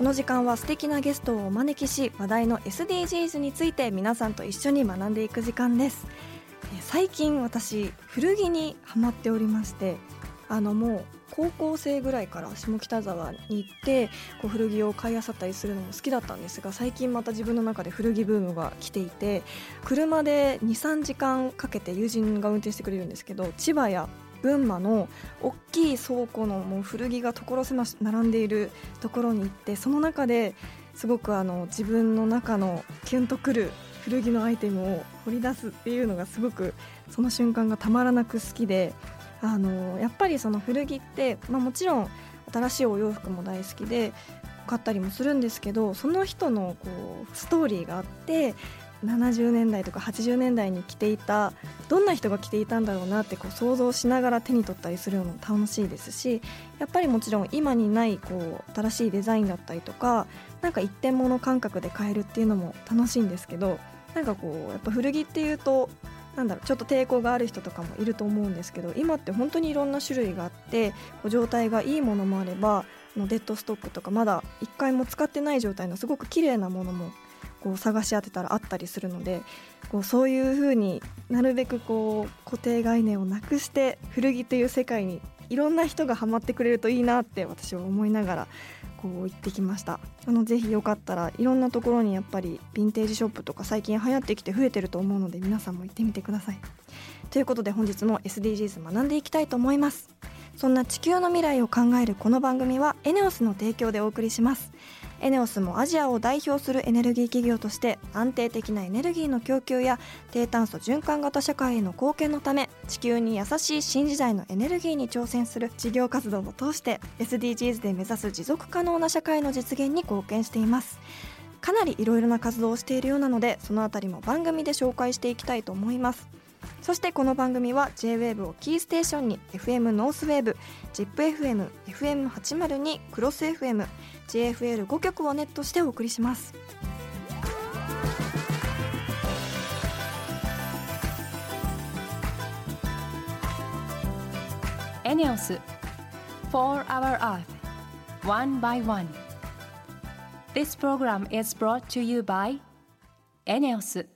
この時間は素敵なゲストをお招きし話題の SDGs について皆さんと一緒に学んでいく時間です。最近私古着にハマっておりましてあのもう高校生ぐらいから下北沢に行ってこう古着を買い漁ったりするのも好きだったんですが最近また自分の中で古着ブームが来ていて車で23時間かけて友人が運転してくれるんですけど千葉や群馬の大きい倉庫のもう古着が所狭し並んでいるところに行ってその中ですごくあの自分の中のキュンとくる古着のアイテムを掘り出すっていうのがすごくその瞬間がたまらなく好きであのやっぱりその古着って、まあ、もちろん新しいお洋服も大好きで買ったりもするんですけどその人のこうストーリーがあって70年代とか80年代に着ていたどんな人が着ていたんだろうなってこう想像しながら手に取ったりするのも楽しいですしやっぱりもちろん今にないこう新しいデザインだったりとかなんか一点物感覚で買えるっていうのも楽しいんですけどなんかこうやっぱ古着っていうとなんだろうちょっと抵抗がある人とかもいると思うんですけど今って本当にいろんな種類があってこう状態がいいものもあればのデッドストックとかまだ1回も使ってない状態のすごく綺麗なものもこう探し当てたらあったりするのでこうそういうふうになるべくこう固定概念をなくして古着という世界にいろんな人がハマってくれるといいなって私は思いながらこう行ってきました。あのぜひよかったらいろんなところにやっぱりヴィンテージショップとか最近流行ってきて増えてると思うので皆さんも行ってみてください。ということで本日も SDGs 学んでいきたいと思います。そんな地球の未来を考えるこの番組はエネオスの提供でお送りします。エネオスもアジアを代表するエネルギー企業として安定的なエネルギーの供給や低炭素循環型社会への貢献のため地球に優しい新時代のエネルギーに挑戦する事業活動を通して SDGs で目指す持続可能な社会の実現に貢献しています。かなりいろいろな活動をしているようなのでそのあたりも番組で紹介していきたいと思います。そしてこの番組は JWAVE をキーステーションに FM ノースウェーブ ZIPFM、FM802、クロス FM、JFL5 曲をネットしてお送りします。エネオス4 Hour Earth One by One This program is brought to you by エネオス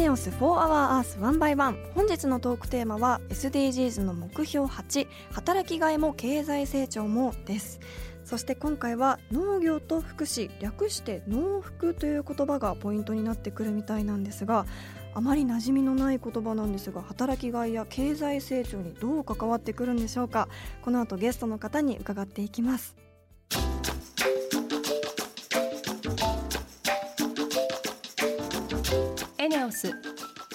ネオス4 Hour Earth 1 by 1本日のトークテーマは SDGs の目標8働きがいも経済成長もです。そして今回は農業と福祉略して農福という言葉がポイントになってくるみたいなんですがあまり馴染みのない言葉なんですが働きがいや経済成長にどう関わってくるんでしょうか。この後ゲストの方に伺っていきます。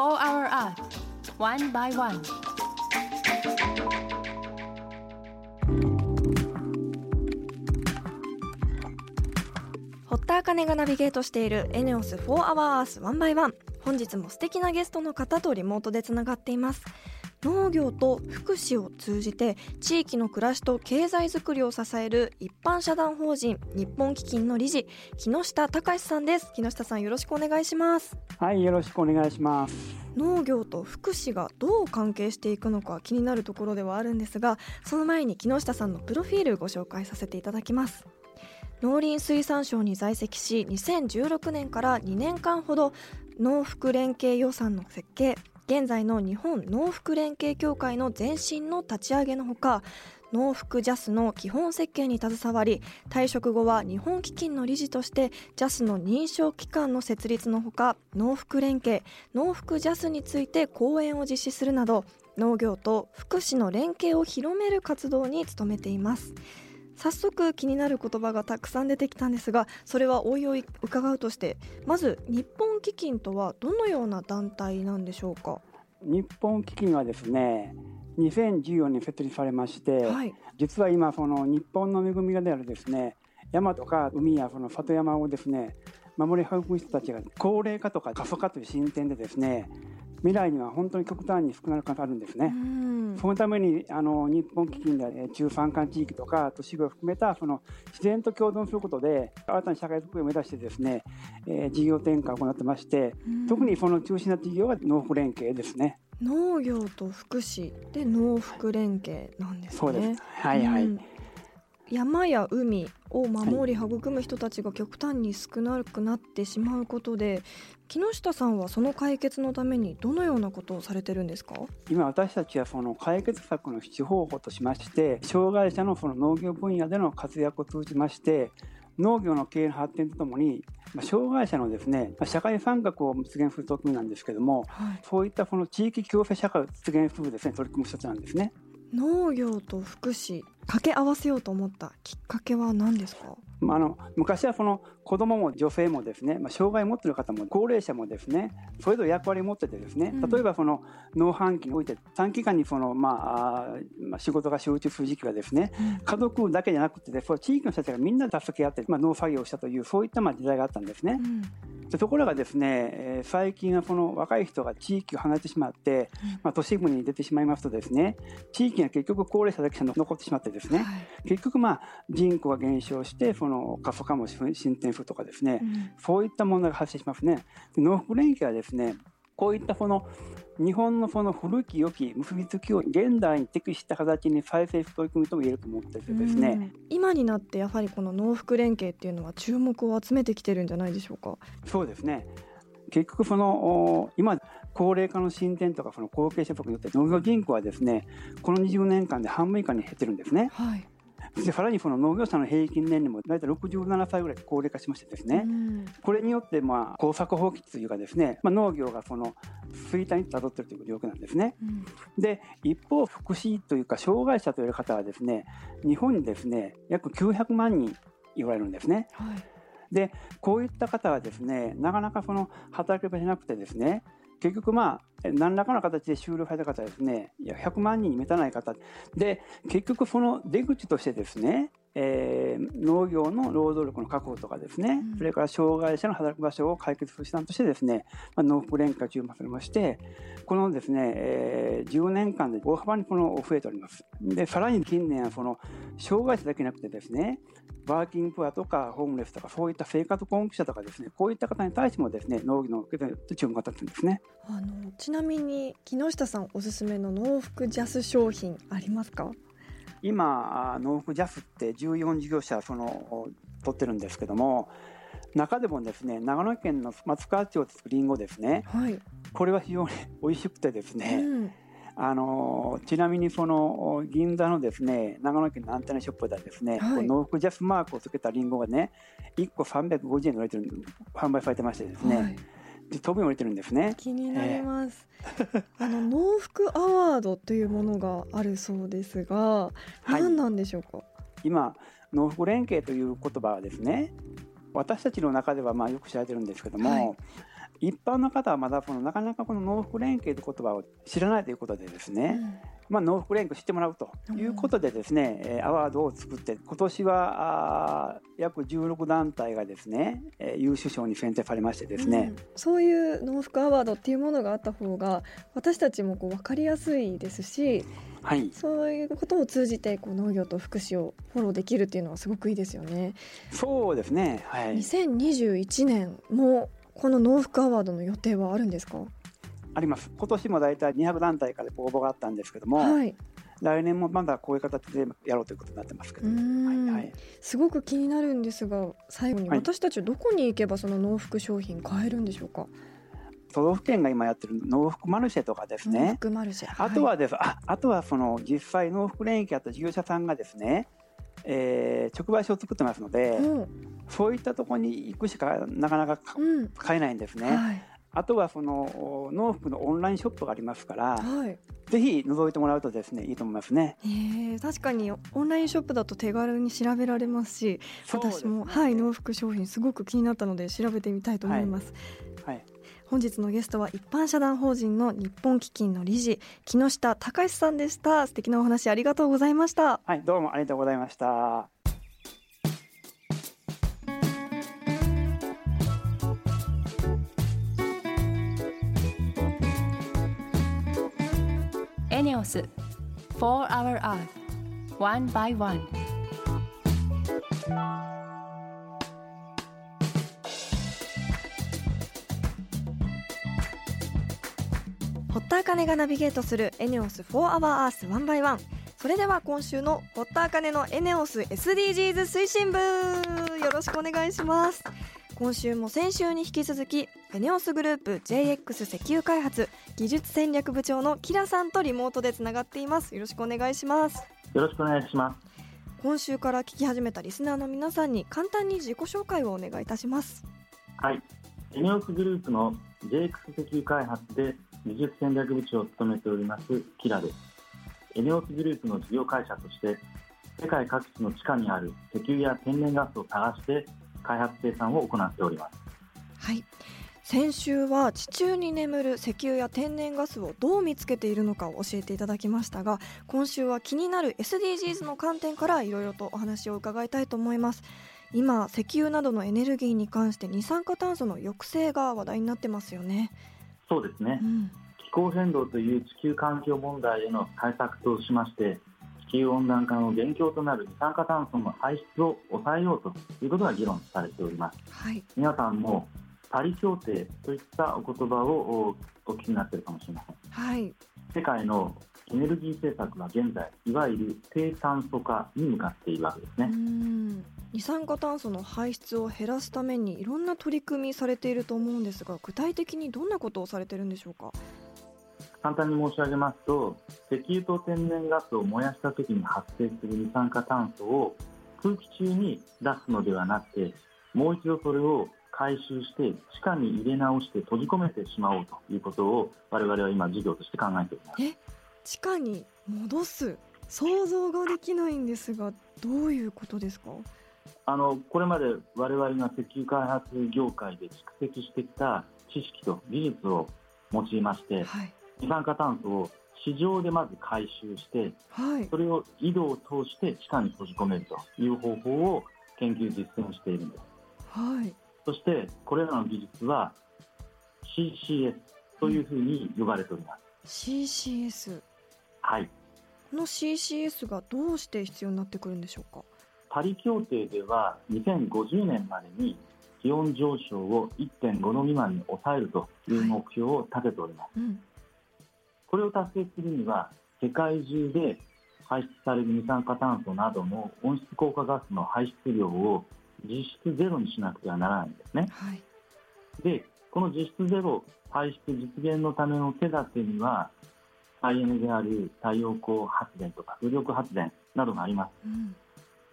Hour Art One by One. 堀田茜がナビゲートしているエネオス4 Hour Earth 1 by One. 本日も素敵なゲストの方とリモートでつながっています。農業と福祉を通じて地域の暮らしと経済づくりを支える一般社団法人日本基金の理事木下隆さんです。木下さんよろしくお願いします。はい、よろしくお願いします。農業と福祉がどう関係していくのか気になるところではあるんですがその前に木下さんのプロフィールご紹介させていただきます。農林水産省に在籍し2016年から2年間ほど農福連携予算の設計現在の日本農福連携協会の前身の立ち上げのほか農福ジャスの基本設計に携わり退職後は日本基金の理事としてジャスの認証機関の設立のほか農福連携農福ジャスについて講演を実施するなど農業と福祉の連携を広める活動に努めています。早速気になる言葉がたくさん出てきたんですがそれはおいおい伺うとしてまず日本基金とはどのような団体なんでしょうか？日本基金はですね2014年設立されまして、はい、実は今その日本の恵みがであるですね山とか海やその里山をですね守り育む人たちが高齢化とか過疎化という進展でですね未来には本当に極端に少なくなるんですね。そのためにあの日本基金で中山間地域とか都市部を含めたその自然と共存することで新たな社会づくりを目指してですね、えー、事業転換を行ってまして、特にその中心な事業は農福連携ですね。農業と福祉で農福連携なんですね。そうですはいはい、うん山や海を守り育む人たちが極端に少なくなってしまうことで木下さんはその解決のためにどのようなことをされてるんですか？今私たちはその解決策の必方法としまして障害者のその農業分野での活躍を通じまして農業の経営の発展とともに障害者のですね社会参画を実現する取り組みなんですけども、はい、そういったこの地域共生社会を実現するですね取り組み一つなんですね。農業と福祉掛け合わせようと思ったきっかけは何ですか？あの昔はその子どもも女性もですね、まあ、障害を持っている方も高齢者もですねそれぞれ役割を持っててですね、例えばその農繁期において短期間にその、まあ、まあ、仕事が集中する時期はですね、うん、家族だけじゃなくて、ね、そ地域の人たちがみんな助け合って、まあ、農作業をしたというそういったまあ時代があったんですね。うん、ところがですね、えー、最近はこの若い人が地域を離れてしまって、まあ、都市部に出てしまいますとですね地域が結局高齢者だけが残ってしまってですね、はい、結局まあ人口が減少してその過疎化も進展するとかですね、うん、そういった問題が発生しますね。農福連携はですねこういったその日本のその古き良き結びつきを現代に適した形に再生する取り組みとも言えると思っててですね、今になってやはりこの農福連携っていうのは注目を集めてきてるんじゃないでしょうか？そうですね。結局その今高齢化の進展とかその後継者とかによって農業人口はですねこの20年間で半分以下に減ってるんですね。はいでさらにその農業者の平均年齢も大体67歳ぐらい高齢化しましてですね、うん、これによってまあ耕作放棄というかですね、まあ、農業がその衰退にたどっているという状況なんですね。うん、で一方福祉というか障害者という方はですね日本にですね約900万人言われるんですね。はいでこういった方はですねなかなかその働き場じゃなくてですね結局まあ何らかの形で終了された方ですね。いや100万人に満たない方。で結局その出口としてですねえー、農業の労働力の確保とかですね、うん、それから障害者の働く場所を解決する手段としてですね、まあ、農福連携注目されましてこのですね、えー、10年間で大幅にこの増えております。でさらに近年はその障害者だけなくてですねワーキングプアとかホームレスとかそういった生活困窮者とかですねこういった方に対してもですね農業の注目が立つんですね。あのちなみに木下さんおすすめの農福ジャス商品ありますか？今農福ジャスって14事業者その取ってるんですけども中でもですね長野県の松川町で作るりんごですね、はい、これは非常に美味しくてですね、うん。あのちなみにその銀座のですね長野県のアンテナショップではですね、はい、ノーフジャスマークをつけたりんごがね1個350円で売れてる販売されてましてですね、はい、で飛び降りてるんです。ね気になります、えー、あの農福アワードというものがあるそうですが、何なんでしょうか？今農福連携という言葉はですね私たちの中ではまあよく知られてるんですけども、はい一般の方はまだこのなかなかこの農福連携という言葉を知らないということでですね、うん、まあ、農福連携を知ってもらうということでですね、うん、アワードを作って今年はあ約16団体がですね優秀賞に選定されましてですね、うん、そういう農福アワードっていうものがあった方が私たちもこう分かりやすいですしはい、そういうことを通じてこう農業と福祉をフォローできるっていうのはすごくいいですよね。そうですね。はい。2021年もこの農福アワードの予定はあるんですか？あります。今年も大体200団体から応募があったんですけども、はい、来年もまだこういう形でやろうということになってますけど、はいはい、すごく気になるんですが最後に私たちはどこに行けばその農福商品買えるんでしょうか、都道府県が今やってる農福マルシェとかですね。あとはです、ああとはその実際農福連携あった事業者さんがですねえー、直売所を作ってますので、うん、そういったところに行くしかなかなか、うん、買えないんですね。はい、あとはその農福のオンラインショップがありますから、はい、ぜひ覗いてもらうとですねいいと思いますね。え確かにオンラインショップだと手軽に調べられますし、すね、私もはい農福商品すごく気になったので調べてみたいと思います。はい、はい本日のゲストは一般社団法人の日本基金の理事木下隆さんでした。素敵なお話ありがとうございました。はいどうもありがとうございました。エネオス For Our Earth One by One 堀田茜がナビゲートするエネオス4 Hour Earth One by One それでは今週の堀田茜のエネオス SDGs 推進部よろしくお願いします。今週も先週に引き続きエネオスグループ JX 石油開発技術戦略部長のキラさんとリモートでつながっています。よろしくお願いします。よろしくお願いします。今週から聞き始めたリスナーの皆さんに簡単に自己紹介をお願いいたします。はい。エネオスグループの JX 石油開発で技術戦略部長を務めておりますキラです。エネオスグループの事業会社として世界各地の地下にある石油や天然ガスを探して開発生産を行っております。はい。先週は地中に眠る石油や天然ガスをどう見つけているのかを教えていただきましたが今週は気になる SDGs の観点からいろいろとお話を伺いたいと思います。今石油などのエネルギーに関して二酸化炭素の抑制が話題になってますよね。そうですね、うん、気候変動という地球環境問題への対策としまして地球温暖化の元凶となる二酸化炭素の排出を抑えようということが議論されております、はい、皆さんもパリ協定といったお言葉をお聞きになっているかもしれません、はい、世界のエネルギー政策は現在いわゆる低炭素化に向かっているわけですね二酸化炭素の排出を減らすためにいろんな取り組みされていると思うんですが具体的にどんなことをされてるんでしょうか？簡単に申し上げますと石油と天然ガスを燃やした時に発生する二酸化炭素を空気中に出すのではなくてもう一度それを回収して地下に入れ直して閉じ込めてしまおうということを我々は今事業として考えております。え地下に戻す想像ができないんですがどういうことですか？あのこれまで我々が石油開発業界で蓄積してきた知識と技術を用いまして、はい、二酸化炭素を市場でまず回収して、はい、それを井戸を通して地下に閉じ込めるという方法を研究実践しているんです。はい。そしてこれらの技術は CCS というふうに呼ばれております。CCS はい。この CCS がどうして必要になってくるんでしょうか？パリ協定では2050年までに気温上昇を1.5度未満に抑えるという目標を立てております、はいうん、これを達成するには世界中で排出される二酸化炭素などの温室効果ガスの排出量を実質ゼロにしなくてはならないんですね。はい、でこの実質ゼロ排出実現のための手立てには再エネである太陽光発電とか風力発電などがあります。うん、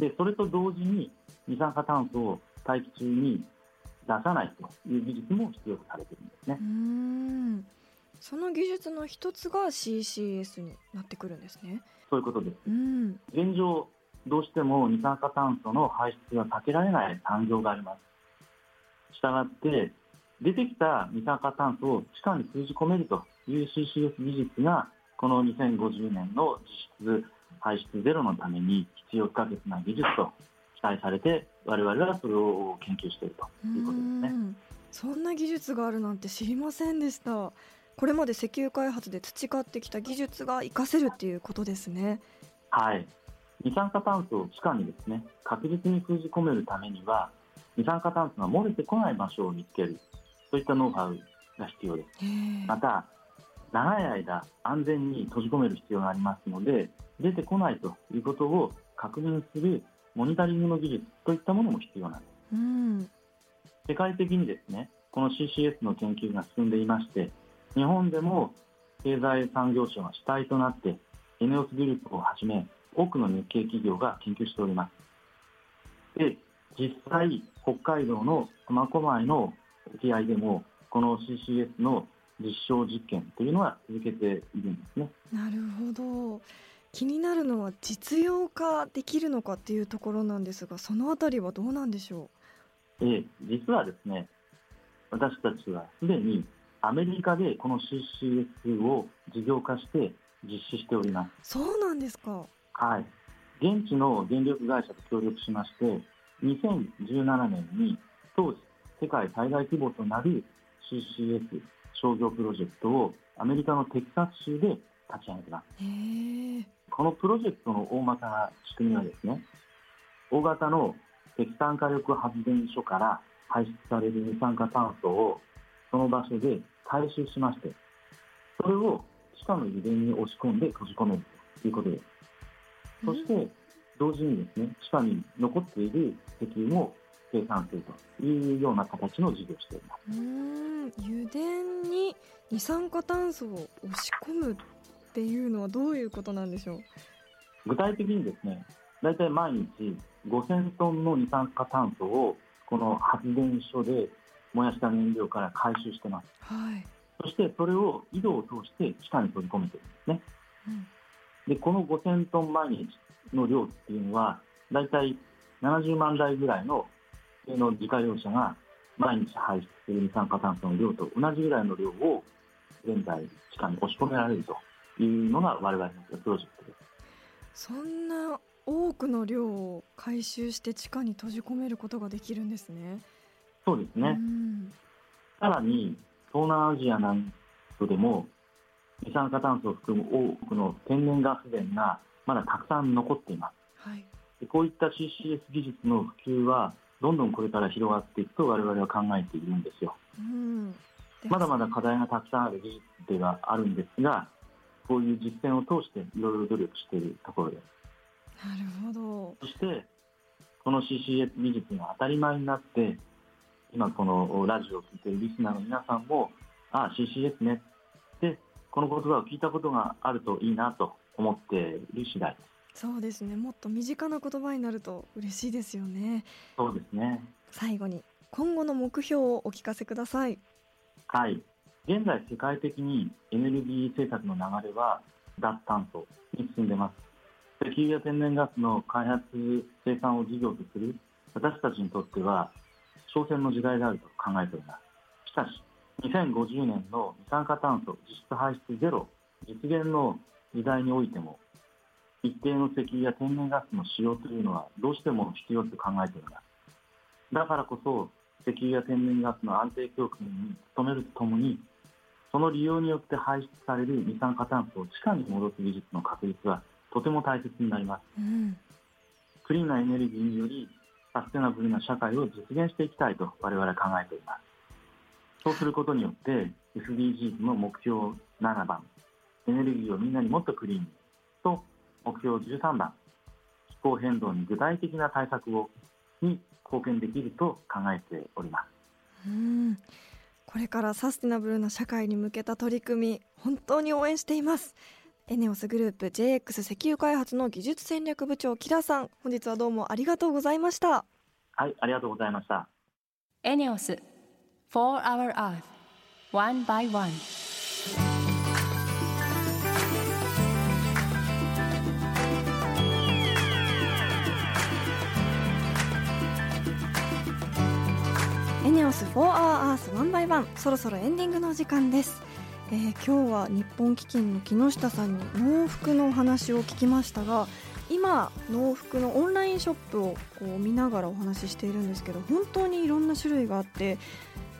でそれと同時に二酸化炭素を大気中に出さないという技術も必要とされているんですね。うんその技術の一つが CCS になってくるんですね。そういうことです。うん、現状どうしても二酸化炭素の排出が避けられない産業があります。したがって、出てきた二酸化炭素を地下に封じ込めるという CCS 技術が、この2050年の実質排出ゼロのために必要不可欠な技術と期待されて、我々はそれを研究しているということですね。そんな技術があるなんて知りませんでした。これまで石油開発で培ってきた技術が活かせるっていうことですね。はい。二酸化炭素を地下にですね確実に封じ込めるためには二酸化炭素が漏れてこない場所を見つけるそういったノウハウが必要ですまた長い間安全に閉じ込める必要がありますので出てこないということを確認するモニタリングの技術といったものも必要なんです、うん、世界的にですねこの CCS の研究が進んでいまして日本でも経済産業省が主体となって ENEOS グループをはじめ多くの日系企業が研究しております。で、実際、北海道の苫小牧の沖合でも、この CCS の実証実験というのは続けているんですね。なるほど。気になるのは実用化できるのかっていうところなんですが、そのあたりはどうなんでしょう？ええ、実はですね、私たちはすでにアメリカでこの CCS を事業化して実施しております。そうなんですか。はい。現地の電力会社と協力しまして2017年に当時世界最大規模となる CCS 商業プロジェクトをアメリカのテキサス州で立ち上げてますこのプロジェクトの大まかな仕組みはですね大型の石炭火力発電所から排出される二酸化炭素をその場所で回収しましてそれを地下の油田に押し込んで閉じ込めるということですそして同時にですね地下に残っている石油も生産するというような形の事業をしています。うん油田に二酸化炭素を押し込むっていうのはどういうことなんでしょう？具体的にですね大体毎日5000トンの二酸化炭素をこの発電所で燃やした燃料から回収してます、はい、そしてそれを井戸を通して地下に取り込めてるんですね、うん、でこの5000トン毎日の量っていうのは大体70万台ぐらいのの自家用車が毎日排出する二酸化炭素の量と同じぐらいの量を現在地下に押し込められるというのが我々のプロジェクトです。そんな多くの量を回収して地下に閉じ込めることができるんですね。そうですね。さらに東南アジアなんかでも二酸化炭素を含む多くの天然ガス田がまだたくさん残っています。はい、こういった CCS 技術の普及はどんどんこれから広がっていくと我々は考えているんですよ。うんまだまだ課題がたくさんある技術ではあるんですが、こういう実践を通していろいろ努力しているところです。なるほど。そして、この CCS 技術が当たり前になって、今このラジオを聴いているリスナーの皆さんも、ああ、CCS ねって、この言葉を聞いたことがあるといいなと思っている次第です。そうですねもっと身近な言葉になると嬉しいですよねそうですね最後に今後の目標をお聞かせくださいはい現在世界的にエネルギー政策の流れは脱炭素に進んでます。石油や天然ガスの開発生産を事業とする私たちにとっては挑戦の時代であると考えております。しかし2050年の二酸化炭素実質排出ゼロ実現の時代においても一定の石油や天然ガスの使用というのはどうしても必要と考えております。だからこそ石油や天然ガスの安定供給に努めるとともにその利用によって排出される二酸化炭素を地下に戻す技術の確立はとても大切になります、うん、クリーンなエネルギーによりサステナブルな社会を実現していきたいと我々は考えております。そうすることによって SDGs の目標7番エネルギーをみんなにもっとクリーンにと目標13番気候変動に具体的な対策をに貢献できると考えております。うんこれからサステナブルな社会に向けた取り組み本当に応援しています。エネオスグループ JX 石油開発の技術戦略部長キラさん本日はどうもありがとうございました。はいありがとうございました。エネオス For Our Earth. One by One. ネオス4 Hour Earth 1 by 1そろそろエンディングの時間です、えー、今日は日本基金の木下さんに農服のお話を聞きましたが今農服のオンラインショップをこう見ながらお話ししているんですけど本当にいろんな種類があって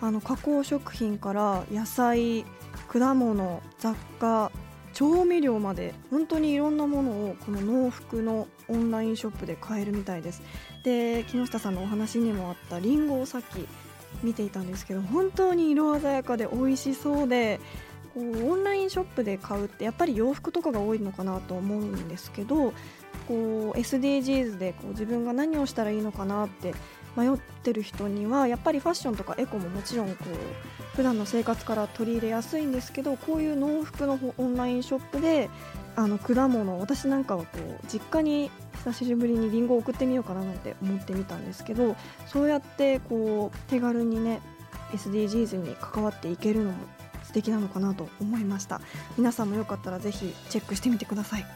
あの加工食品から野菜果物雑貨調味料まで本当にいろんなものをこの農服のオンラインショップで買えるみたいです。で木下さんのお話にもあったりんごをさっき見ていたんですけど本当に色鮮やかで美味しそうでこうオンラインショップで買うってやっぱり洋服とかが多いのかなと思うんですけどこう SDGs でこう自分が何をしたらいいのかなって迷ってる人にはやっぱりファッションとかエコももちろんこう普段の生活から取り入れやすいんですけどこういう農服のオンラインショップであの果物私なんかはこう実家に久しぶりにりんごを送ってみようかななんて思ってみたんですけどそうやってこう手軽にね SDGs に関わっていけるのも素敵なのかなと思いました。皆さんもよかったらぜひチェックしてみてください。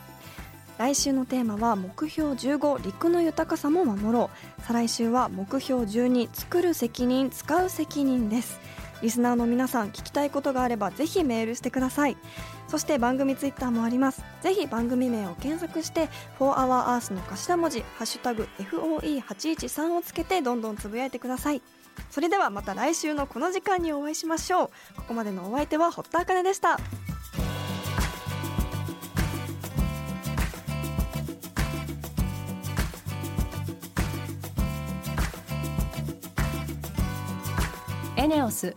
来週のテーマは目標15陸の豊かさも守ろう。再来週は目標12作る責任使う責任です。リスナーの皆さん聞きたいことがあればぜひメールしてください。そして番組ツイッターもあります。ぜひ番組名を検索して「4HourEarth」の頭文字「ハッシュタグ #FOE813」をつけてどんどんつぶやいてください。それではまた来週のこの時間にお会いしましょう。ここまでのお相手は堀田茜でした。エネオス